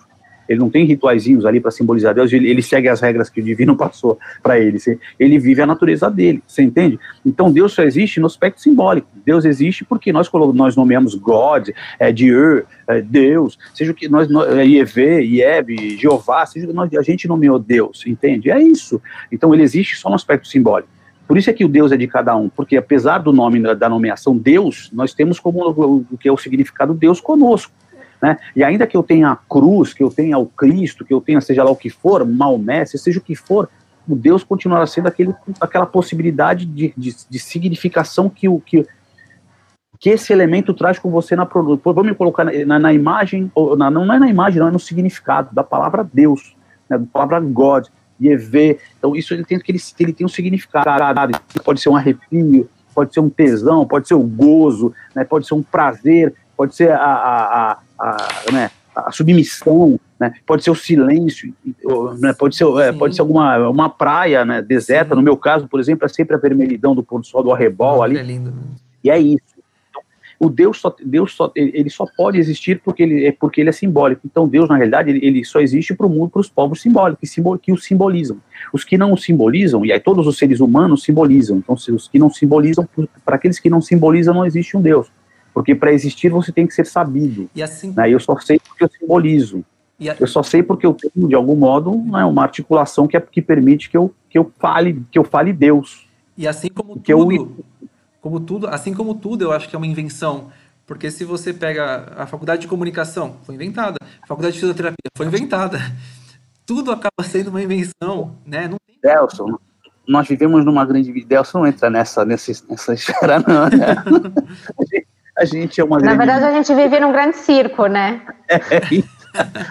Ele não tem rituaizinhos ali para simbolizar Deus, ele, ele, segue as regras que o divino passou para ele. Ele vive a natureza dele, você entende? Então Deus só existe no aspecto simbólico. Deus existe porque nós, nós nomeamos God, é, Dieu, é, Deus, seja o que nós, é, Yeve, Ieb, Jeová, seja nós, a gente nomeou Deus, entende? É isso. Então ele existe só no aspecto simbólico. Por isso é que o Deus é de cada um, porque apesar do nome da nomeação Deus, nós temos como o que é o significado Deus conosco. Né? E ainda que eu tenha a cruz, que eu tenha o Cristo, que eu tenha seja lá o que for, Maomé, seja o que for, o Deus continuará sendo aquele, aquela possibilidade de, de, de significação que, o, que, que esse elemento traz com você na produção. Vamos me colocar na, na imagem, ou na, não é na imagem, não é no significado da palavra Deus, né, da palavra God, Yevê. Então, isso ele tem, ele, ele tem um significado. Pode ser um arrepio, pode ser um tesão, pode ser o um gozo, né, pode ser um prazer, pode ser a, a, a, a né, a submissão, né? pode ser o silêncio, né? pode ser, é, pode ser alguma uma praia né? deserta. Sim. No meu caso, por exemplo, é sempre a vermelhidão do pôr do sol do arrebol ali. É lindo. Né? E é isso. Então, o Deus só, Deus só, ele só pode existir porque ele é porque ele é simbólico. Então Deus na realidade ele, ele só existe para o mundo, para os povos simbólicos que, simbol, que o simbolizam. Os que não o simbolizam e aí todos os seres humanos simbolizam. Então os que não simbolizam, para aqueles que não simbolizam não existe um Deus. Porque para existir você tem que ser sabido. E assim, né? Eu só sei porque eu simbolizo. A... Eu só sei porque eu tenho, de algum modo, né, uma articulação que, é, que permite que eu, que eu fale que eu fale Deus. E assim como que tudo, eu... como tudo, assim como tudo, eu acho que é uma invenção. Porque se você pega a faculdade de comunicação, foi inventada. A faculdade de fisioterapia foi inventada. Tudo acaba sendo uma invenção, né? Não tem... Delson, nós vivemos numa grande... Delson não entra nessa, nessa, nessa esfera, não. Né? a gente é uma Na verdade, a gente vive num grande circo, né? É,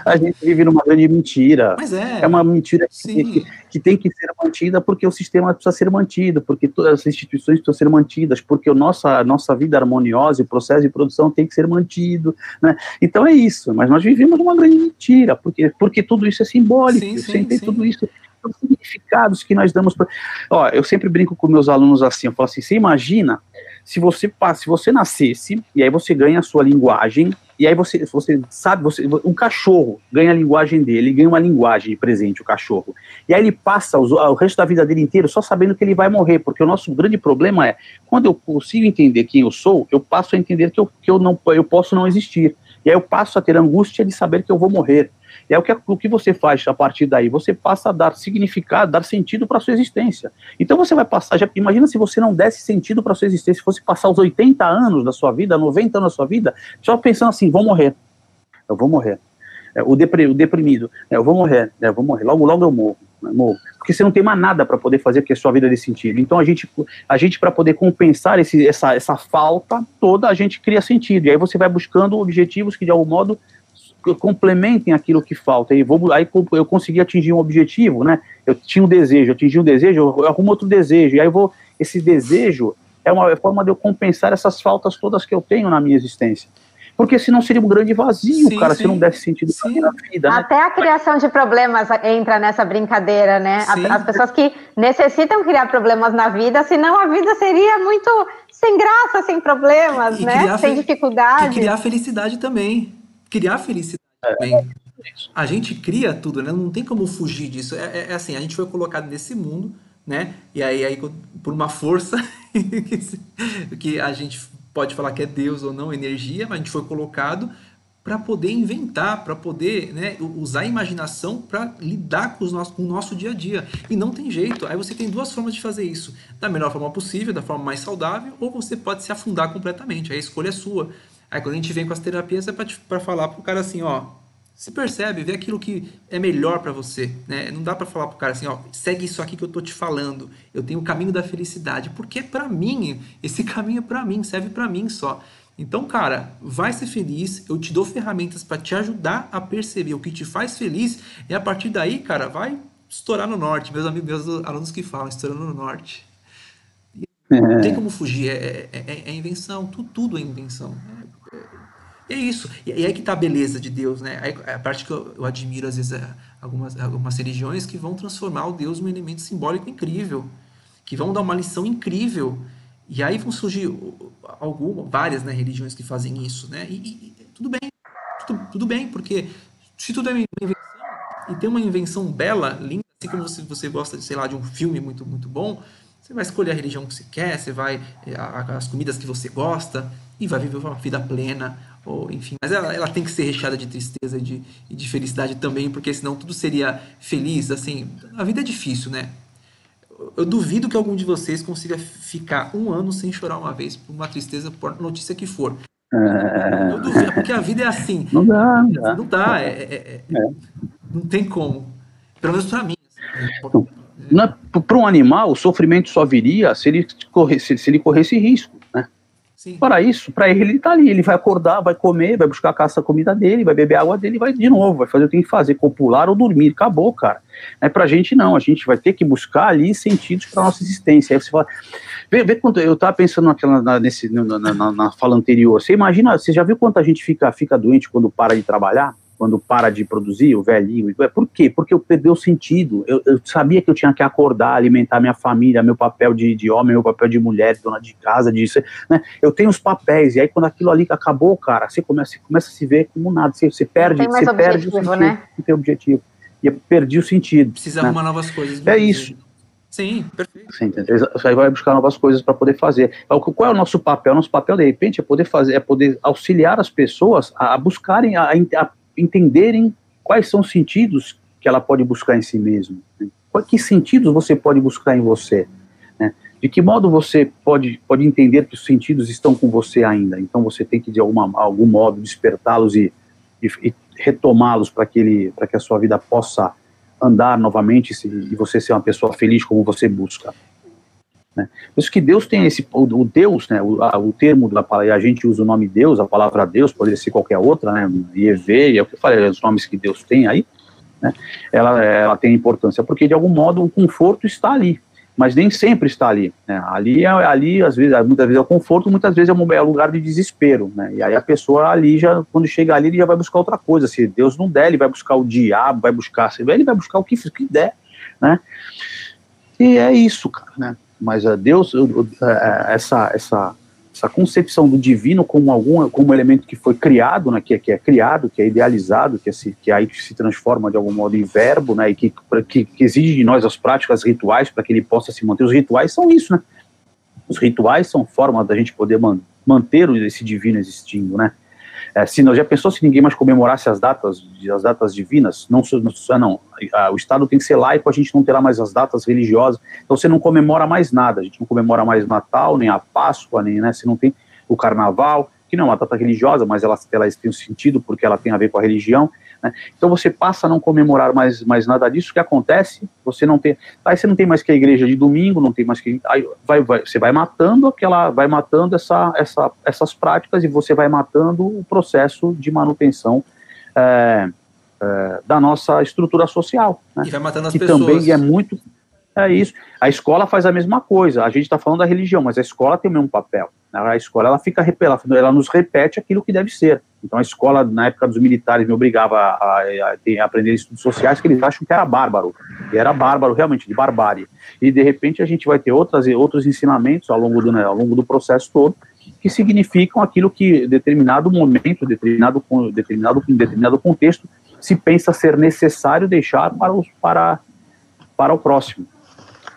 a gente vive numa grande mentira. Mas é. É uma mentira que, que, que, tem que ser mantida porque o sistema precisa ser mantido, porque todas as instituições precisam ser mantidas, porque a nossa, nossa vida harmoniosa e o processo de produção tem que ser mantido. Né? Então é isso, mas nós vivemos numa grande mentira, porque, porque tudo isso é simbólico, sim, sim, sim. tudo isso os significados que nós damos. Pra... Ó, eu sempre brinco com meus alunos assim, eu falo assim, você imagina se você se você nascesse e aí você ganha a sua linguagem e aí você você sabe você um cachorro ganha a linguagem dele ganha uma linguagem presente o cachorro. E aí ele passa os, o resto da vida dele inteiro só sabendo que ele vai morrer porque o nosso grande problema é quando eu consigo entender quem eu sou eu passo a entender que eu, que eu não eu posso não existir. E aí eu passo a ter angústia de saber que eu vou morrer é o que, o que você faz a partir daí? Você passa a dar significado, dar sentido para a sua existência. Então você vai passar, já, imagina se você não desse sentido para a sua existência, fosse passar os 80 anos da sua vida, 90 anos da sua vida, só pensando assim, vou morrer, eu vou morrer. É, o, deprimido, é, eu vou morrer, é, eu vou morrer, logo, logo eu morro. Né, morro. Porque você não tem mais nada para poder fazer que a sua vida dê sentido. Então a gente, a gente para poder compensar esse, essa, essa falta toda, a gente cria sentido. E aí você vai buscando objetivos que de algum modo complementem aquilo que falta. E vou, aí eu consegui atingir um objetivo, né? Eu tinha um desejo, atingi um desejo, eu arrumo outro desejo. E aí eu vou, esse desejo é uma forma de eu compensar essas faltas todas que eu tenho na minha existência. Porque senão seria um grande vazio, sim, cara, sim. se não desse sentido para a vida. Né? Até a criação de problemas entra nessa brincadeira, né? Sim. As pessoas que necessitam criar problemas na vida, senão a vida seria muito sem graça, sem problemas, e né? Sem dificuldade. E criar felicidade também criar felicidade é. também. A gente cria tudo, né? Não tem como fugir disso. É, é, é assim, a gente foi colocado nesse mundo, né? E aí, aí por uma força que a gente pode falar que é Deus ou não, energia, mas a gente foi colocado para poder inventar, para poder né, usar a imaginação para lidar com, os nossos, com o nosso dia a dia. E não tem jeito. Aí você tem duas formas de fazer isso. Da melhor forma possível, da forma mais saudável, ou você pode se afundar completamente. A escolha é sua. Aí quando a gente vem com as terapias é para falar pro cara assim, ó, se percebe, vê aquilo que é melhor para você, né? Não dá para falar pro cara assim, ó, segue isso aqui que eu tô te falando. Eu tenho o caminho da felicidade, porque é para mim, esse caminho é para mim, serve para mim só. Então, cara, vai ser feliz, eu te dou ferramentas para te ajudar a perceber o que te faz feliz e a partir daí, cara, vai estourar no norte. Meus amigos, meus alunos que falam, estourando no norte. Não tem como fugir, é, é, é, é invenção, tudo, tudo é invenção. É isso. E aí que tá a beleza de Deus, né? Aí, a parte que eu, eu admiro, às vezes, é, algumas, algumas religiões que vão transformar o Deus num elemento simbólico incrível, que vão dar uma lição incrível. E aí vão surgir algumas, várias né, religiões que fazem isso, né? E, e tudo bem, tudo, tudo, bem, porque se tudo é uma invenção, e tem uma invenção bela, linda, assim como você, você gosta, sei lá, de um filme muito, muito bom, você vai escolher a religião que você quer, você vai eh, as comidas que você gosta e vai viver uma vida plena, ou enfim. Mas ela, ela tem que ser recheada de tristeza e de, e de felicidade também, porque senão tudo seria feliz. Assim, a vida é difícil, né? Eu duvido que algum de vocês consiga ficar um ano sem chorar uma vez por uma tristeza, por notícia que for. É... Eu duvido, porque a vida é assim. Não dá, não dá. Não dá, é, é, é, é. não tem como. Pelo menos para mim. Assim, para um animal, o sofrimento só viria se ele corresse, se ele corresse risco. Para isso, para ele, ele está ali. Ele vai acordar, vai comer, vai buscar a caça comida dele, vai beber água dele, vai de novo, vai fazer o que tem que fazer, copular ou dormir. Acabou, cara. É para a gente não, a gente vai ter que buscar ali sentidos para nossa existência. Aí você fala, vê, vê quanto eu estava pensando naquela, na, nesse, na, na, na, fala anterior. Você imagina, você já viu quanta gente fica, fica doente quando para de trabalhar? Quando para de produzir, o velhinho. É, por quê? Porque eu perdi o sentido. Eu, eu, sabia que eu tinha que acordar, alimentar minha família, meu papel de, de homem, meu papel de mulher, dona de casa, disso. Né? Eu tenho os papéis, e aí quando aquilo ali acabou, cara, você começa, você começa a se ver como nada. Você, você perde, você perde o sentido. Né? Não tem objetivo. E eu perdi o sentido. Precisa né? arrumar novas coisas. É isso. Sim, perfeito. Você vai buscar novas coisas para poder fazer. Qual é o nosso papel? Nosso papel, de repente, é poder fazer, é poder auxiliar as pessoas a, buscarem, a, a entenderem quais são os sentidos que ela pode buscar em si mesma. Né? Que sentidos você pode buscar em você? Né? De que modo você pode, pode entender que os sentidos estão com você ainda? Então você tem que, de alguma, algum modo, despertá-los e, e, e retomá-los para que, que a sua vida possa andar novamente e você ser uma pessoa feliz como você busca. Né? Por isso que Deus tem esse, o, Deus, né, o, a, o termo da a gente usa o nome Deus, a palavra Deus, poderia ser qualquer outra, né, IEV, é o que eu falei, os nomes que Deus tem aí, né, ela, ela tem importância, porque de algum modo o conforto está ali, mas nem sempre está ali, né, ali, é, ali às vezes, muitas vezes é o conforto, muitas vezes é é um lugar de desespero, né, e aí a pessoa ali já, quando chega ali, ele já vai buscar outra coisa, se Deus não der, ele vai buscar o diabo, vai buscar, ele vai buscar o que, o que der, né, e é isso, cara, né, mas a Deus, essa, essa, essa concepção do divino como algum como elemento que foi criado, né, que, é, que é criado, que é idealizado, que, é, que aí se transforma de algum modo em verbo, né, e que, que, que exige de nós as práticas rituais para que ele possa se manter. Os rituais são isso, né? Os rituais são forma da gente poder man, manter esse divino existindo, né? É, se não, já pensou se ninguém mais comemorasse as datas, as datas divinas? Não, não, não, o Estado tem que ser laico, a gente não terá mais as datas religiosas, então você não comemora mais nada, a gente não comemora mais Natal, nem a Páscoa, nem, né, você não tem o Carnaval, que não é uma data religiosa, mas ela, ela tem um sentido porque ela tem a ver com a religião, né? Então você passa a não comemorar mais, mais nada disso, o que acontece? Você não tem, aí você não tem mais que a igreja de domingo, não tem mais que, aí vai, vai, você vai matando aquela, vai matando essa, essa, essas práticas e você vai matando o processo de manutenção é, é, da nossa estrutura social, né? E vai matando as que pessoas. também é muito é isso. A escola faz a mesma coisa. A gente está falando da religião, mas a escola tem o mesmo papel. A escola ela fica ela, nos repete aquilo que deve ser. Então a escola na época dos militares me obrigava a, a, a, aprender estudos sociais que eles acham que era bárbaro. E era bárbaro realmente de barbárie. E de repente a gente vai ter outras outros ensinamentos ao longo do né, ao longo do processo todo que significam aquilo que determinado momento, determinado determinado determinado contexto se pensa ser necessário deixar para os para para o próximo.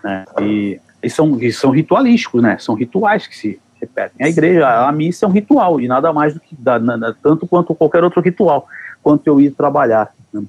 Né? E, e, são, e são ritualísticos, né? São rituais que se repetem. A igreja, a missa é um ritual, e nada mais do que, da, na, tanto quanto qualquer outro ritual, quanto eu ir trabalhar. Né?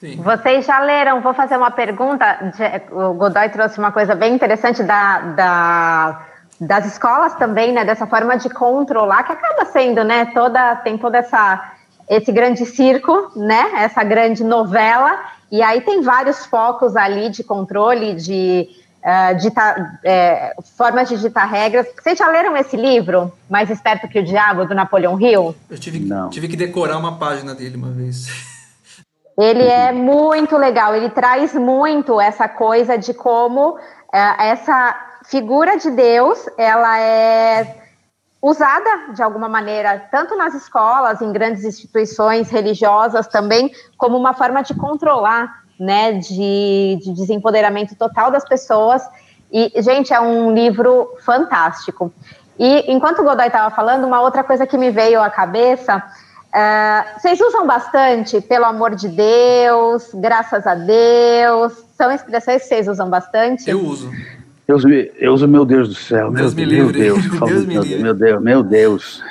Sim. Vocês já leram, vou fazer uma pergunta, o Godoy trouxe uma coisa bem interessante da, da, das escolas também, né, dessa forma de controlar, que acaba sendo, né, toda, tem toda essa, esse grande circo, né, essa grande novela, e aí tem vários focos ali de controle, de uh, ditar, é, formas de ditar regras. Vocês já leram esse livro, Mais Esperto que o Diabo, do Napoleão Hill? Eu tive, tive que decorar uma página dele uma vez. Ele é muito legal, ele traz muito essa coisa de como uh, essa figura de Deus, ela é usada de alguma maneira, tanto nas escolas, em grandes instituições religiosas também, como uma forma de controlar, né, de, de desempoderamento total das pessoas. E, gente, é um livro fantástico. E enquanto o Godoy estava falando, uma outra coisa que me veio à cabeça Uh, vocês usam bastante, pelo amor de Deus, graças a Deus. São expressões que vocês usam bastante? Eu uso. Eu uso, eu uso meu Deus do céu. Deus meu, me livre. Meu Deus, Deus meu, me livre. meu Deus, meu Deus.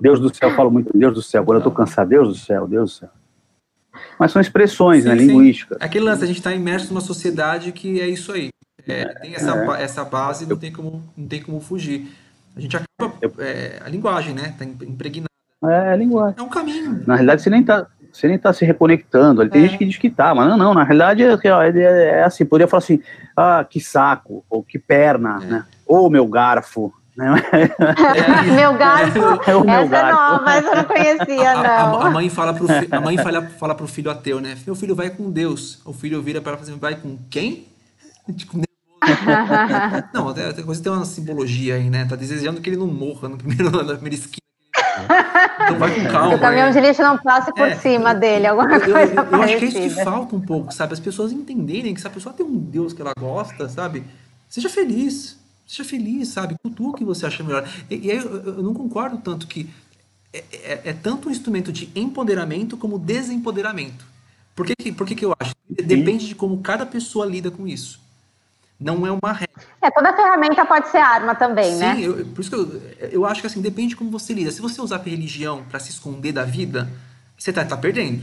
Deus do céu, eu falo muito Deus do céu. Quando eu tô cansado, Deus do céu, Deus do céu. Mas são expressões, Sim, né? sim. Linguísticas. Aquele lance, a gente está imerso numa sociedade que é isso aí. É, tem essa, ba- essa base, não tem, como, não tem como fugir. A gente acaba. é, a linguagem, né? Tá impregnada. É, é linguagem. É um caminho. Na realidade, você nem tá, você nem tá se reconectando. Ali tem É. gente que diz que tá, mas não, não. Na realidade, é, é, é assim, poderia falar assim, ah, que saco, ou que perna, É. né? Ou meu garfo. Né? meu garfo, É o meu essa é nova, essa eu não conhecia, A, a- não. a mãe fala pro fi- a mãe fala, fala pro filho ateu, né? Meu filho vai com Deus. O filho vira para ela e fala assim, vai com quem? Tipo. Não, até, coisa tem uma simbologia aí, né? Tá desejando que ele não morra no primeiro, na primeira esquina. Então vai com calma. o caminhão é. de lixo não passe por É. cima dele, alguma Eu, eu- coisa eu- eu acho que é isso que falta um pouco, sabe? As pessoas entenderem que se a pessoa tem um Deus que ela gosta, sabe? Seja feliz. Seja feliz, sabe? Cultua o que você acha melhor. E, e aí eu, eu não concordo tanto que é, é- é tanto um instrumento de empoderamento como desempoderamento. Por que, que- por que, que eu acho? Depende de como cada pessoa lida com isso. Não é uma regra. É, toda ferramenta pode ser arma também, Sim, né? eu- por isso que eu, eu acho que assim, depende de como você lida. Se você usar a religião para se esconder da vida, você tá, tá perdendo.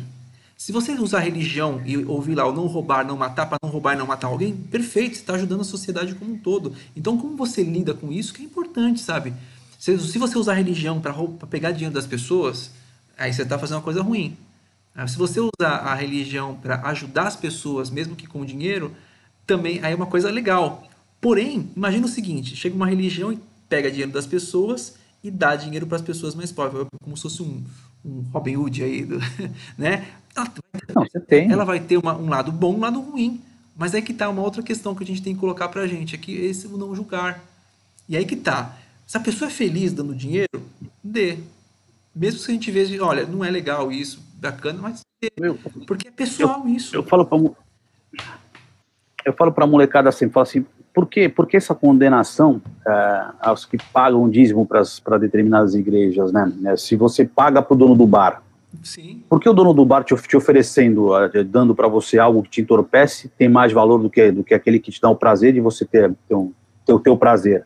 Se você usar a religião e ouvir lá o não roubar, não matar, para não roubar e não matar alguém, perfeito, você está ajudando a sociedade como um todo. Então, como você lida com isso que é importante, sabe? Se, se você usar a religião para pegar dinheiro das pessoas, aí você está fazendo uma coisa ruim. Ah, Se você usar a religião para ajudar as pessoas, mesmo que com dinheiro, também aí é uma coisa legal. Porém, imagina o seguinte: chega uma religião e pega dinheiro das pessoas e dá dinheiro para as pessoas mais pobres, como se fosse um, um Robin Hood aí, né? Ela vai- Não, você tem. ela vai ter uma- um lado bom, um lado ruim. Mas aí que tá uma outra questão que a gente tem que colocar pra gente, é que esse não julgar. E aí que tá. Se a pessoa é feliz dando dinheiro, dê. Mesmo se a gente veja, olha, não é legal isso, bacana, mas dê. Eu, Porque é pessoal isso. eu falo pra, eu falo pra molecada assim, falo assim, por que, por que essa condenação é, aos que pagam dízimo para determinadas igrejas, né? É, Se você paga pro dono do bar, Sim. Por que o dono do bar te, te oferecendo, eh, dando para você algo que te entorpece, tem mais valor do que, do que aquele que te dá o prazer de você ter, ter, um, ter o teu prazer?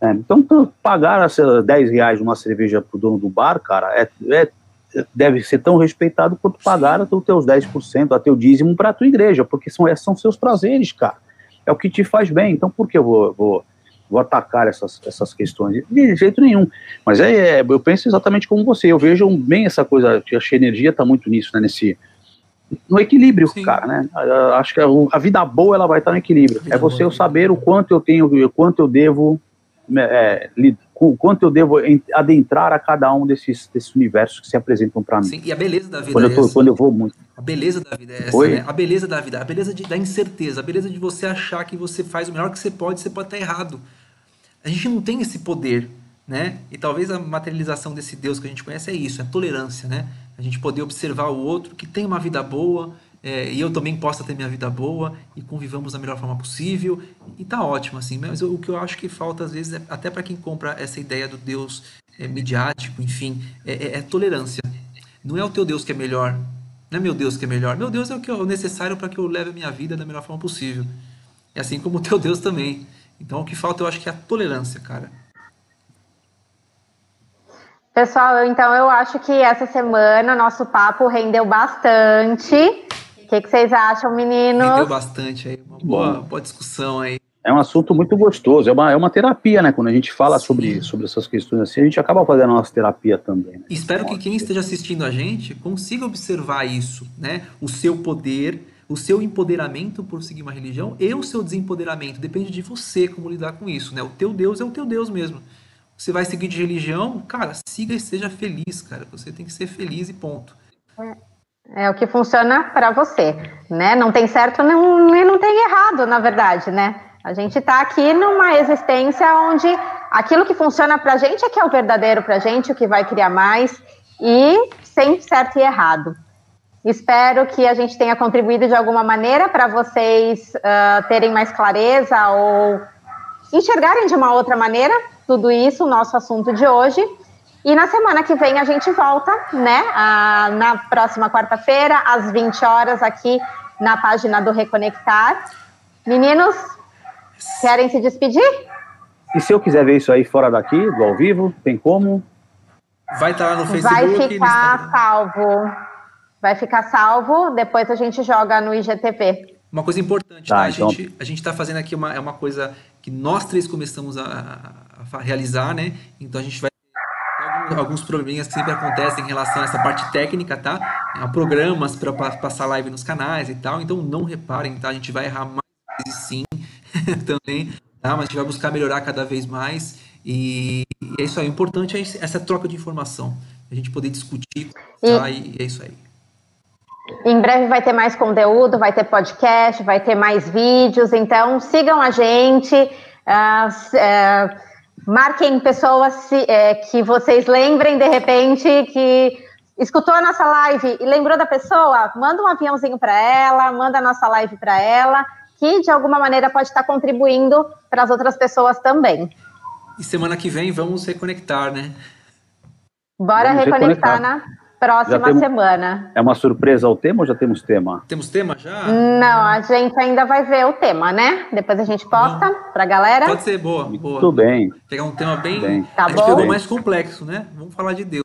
É, então, pagar assim, 10 reais numa cerveja pro dono do bar, cara, é, é- deve ser tão respeitado quanto pagar os teus 10%, a teu dízimo para tua igreja, porque são, são seus prazeres, cara. É o que te faz bem. Então, por que eu vou, vou, vou atacar essas, essas questões? De jeito nenhum. Mas é, é, eu penso exatamente como você. Eu vejo bem essa coisa, que acho que a energia está muito nisso, né? Nesse, no equilíbrio, Sim. cara, né? Eu Acho que a, a vida boa ela vai estar no equilíbrio. É você boa. eu saber o quanto eu tenho, o quanto eu devo, é, li- o quanto eu devo en- adentrar a cada um desses, desses universos que se apresentam para mim. Sim. E a beleza da vida Quando é eu, tô- essa. quando eu vou muito. A beleza da vida é essa, Oi? né? A beleza da vida, a beleza de- da incerteza, a beleza de você achar que você faz o melhor que você pode, você pode estar errado. A gente não tem esse poder, né? E talvez a materialização desse Deus que a gente conhece é isso, é a tolerância, né? A gente poder observar o outro que tem uma vida boa, é, e eu também possa ter minha vida boa, e convivamos da melhor forma possível, e tá ótimo, assim. Mas o que eu acho que falta, às vezes, é, até para quem compra essa ideia do Deus é, midiático, enfim, é, é- é tolerância. Não é o teu Deus que é melhor, não é meu Deus que é melhor. Meu Deus é o que é necessário para que eu leve a minha vida da melhor forma possível. E assim como o teu Deus também. Então o que falta eu acho que é a tolerância, cara. Pessoal, então eu acho que essa semana nosso papo rendeu bastante. O que, que vocês acham, meninos? Rendeu bastante aí, uma boa, boa discussão aí. É um assunto muito gostoso, é uma, é uma terapia, né? Quando a gente fala Sim. sobre, sobre essas questões assim, a gente acaba fazendo a nossa terapia também. Né? Espero que quem esteja assistindo a gente consiga observar isso, né? O seu poder, o seu empoderamento por seguir uma religião e o seu desempoderamento. Depende de você como lidar com isso, né? O teu Deus é o teu Deus mesmo. Você vai seguir de religião, cara, siga e seja feliz, cara. Você tem que ser feliz e ponto. É o que funciona para você, né? Não tem certo não, não tem errado, na verdade, né? A gente está aqui numa existência onde aquilo que funciona para a gente é que é o verdadeiro para a gente, o que vai criar mais, e sem certo e errado. Espero que a gente tenha contribuído de alguma maneira para vocês ah, terem mais clareza ou enxergarem de uma outra maneira tudo isso, o nosso assunto de hoje. E na semana que vem a gente volta, né? Ah, na próxima quarta-feira, às 20 horas, aqui na página do Reconectar. Meninos, querem se despedir? E se eu quiser ver isso aí fora daqui, do ao vivo, tem como? Vai estar tá lá no Facebook. Vai ficar salvo. Vai ficar salvo, depois a gente joga no IGTV. Uma coisa importante, tá? A, então... gente, a gente está fazendo aqui uma, é uma coisa que nós três começamos a, a realizar, né? Então a gente vai alguns probleminhas que sempre acontecem em relação a essa parte técnica, tá? Há programas para passar live nos canais e tal, então não reparem, tá? A gente vai errar mais vezes sim também, tá? Mas a gente vai buscar melhorar cada vez mais e, é isso aí. O importante é essa troca de informação, a gente poder discutir, tá? E, e é isso aí. Em breve vai ter mais conteúdo, vai ter podcast, vai ter mais vídeos, então sigam a gente. Uh, uh, Marquem pessoas é, que vocês lembrem de repente que escutou a nossa live e lembrou da pessoa, manda um aviãozinho para ela, manda a nossa live para ela, que de alguma maneira pode estar contribuindo para as outras pessoas também. E semana que vem vamos reconectar, né? Bora vamos reconectar, reconectar, né? Próxima temos, semana. É uma surpresa o tema ou já temos tema? Temos tema já? Não, a gente ainda vai ver o tema, né? Depois a gente posta para pra galera. Pode ser, boa, boa. Tudo bem. Pegar um tema bem. bem. Tá a gente bom. pegou mais complexo, né? Vamos falar de Deus.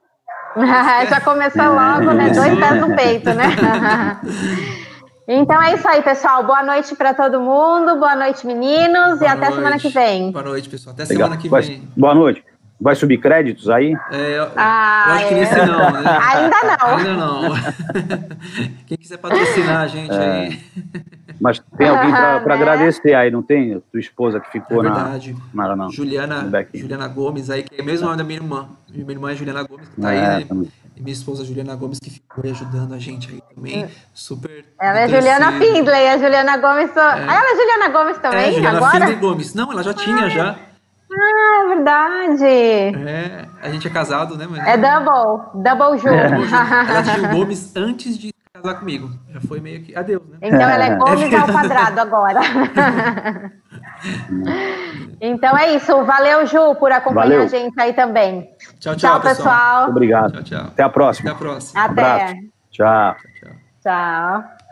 já começou logo, né? Dois pés no peito, né? Então é isso aí, pessoal. Boa noite para todo mundo. Boa noite, meninos. Boa e até semana que vem. Boa noite, pessoal. Até Legal. semana que vem. Boa noite. Vai subir créditos aí? É, eu, ah, eu acho que nesse não, né? Ainda não. Ainda não. Quem quiser patrocinar a gente é. aí. Mas tem alguém para né? agradecer aí, não tem? Tua esposa que ficou é verdade. na. Verdade. Juliana, Juliana Gomes aí, que é mesmo nome da minha irmã. Minha irmã é Juliana Gomes, que tá é, aí, né? E minha esposa Juliana Gomes, que ficou ajudando a gente aí também. Super. Ela é Juliana Findlay, a Juliana Gomes. É. Ah, ela é Juliana Gomes também? É, Juliana agora? Findlay Gomes. Não, ela já tinha, já. Ah, é verdade. É, a gente é casado, né? Mas... É double, double Ju. É. Ela tinha o Gomes antes de casar comigo. Já foi meio que adeus, né? Então ela é Gomes ao quadrado agora. então é isso. Valeu, Ju, por acompanhar Valeu. a gente aí também. Tchau, tchau, tchau pessoal. pessoal. Obrigado. Tchau, tchau. Até a próxima. Até a próxima. Até. Tchau. Tchau. tchau.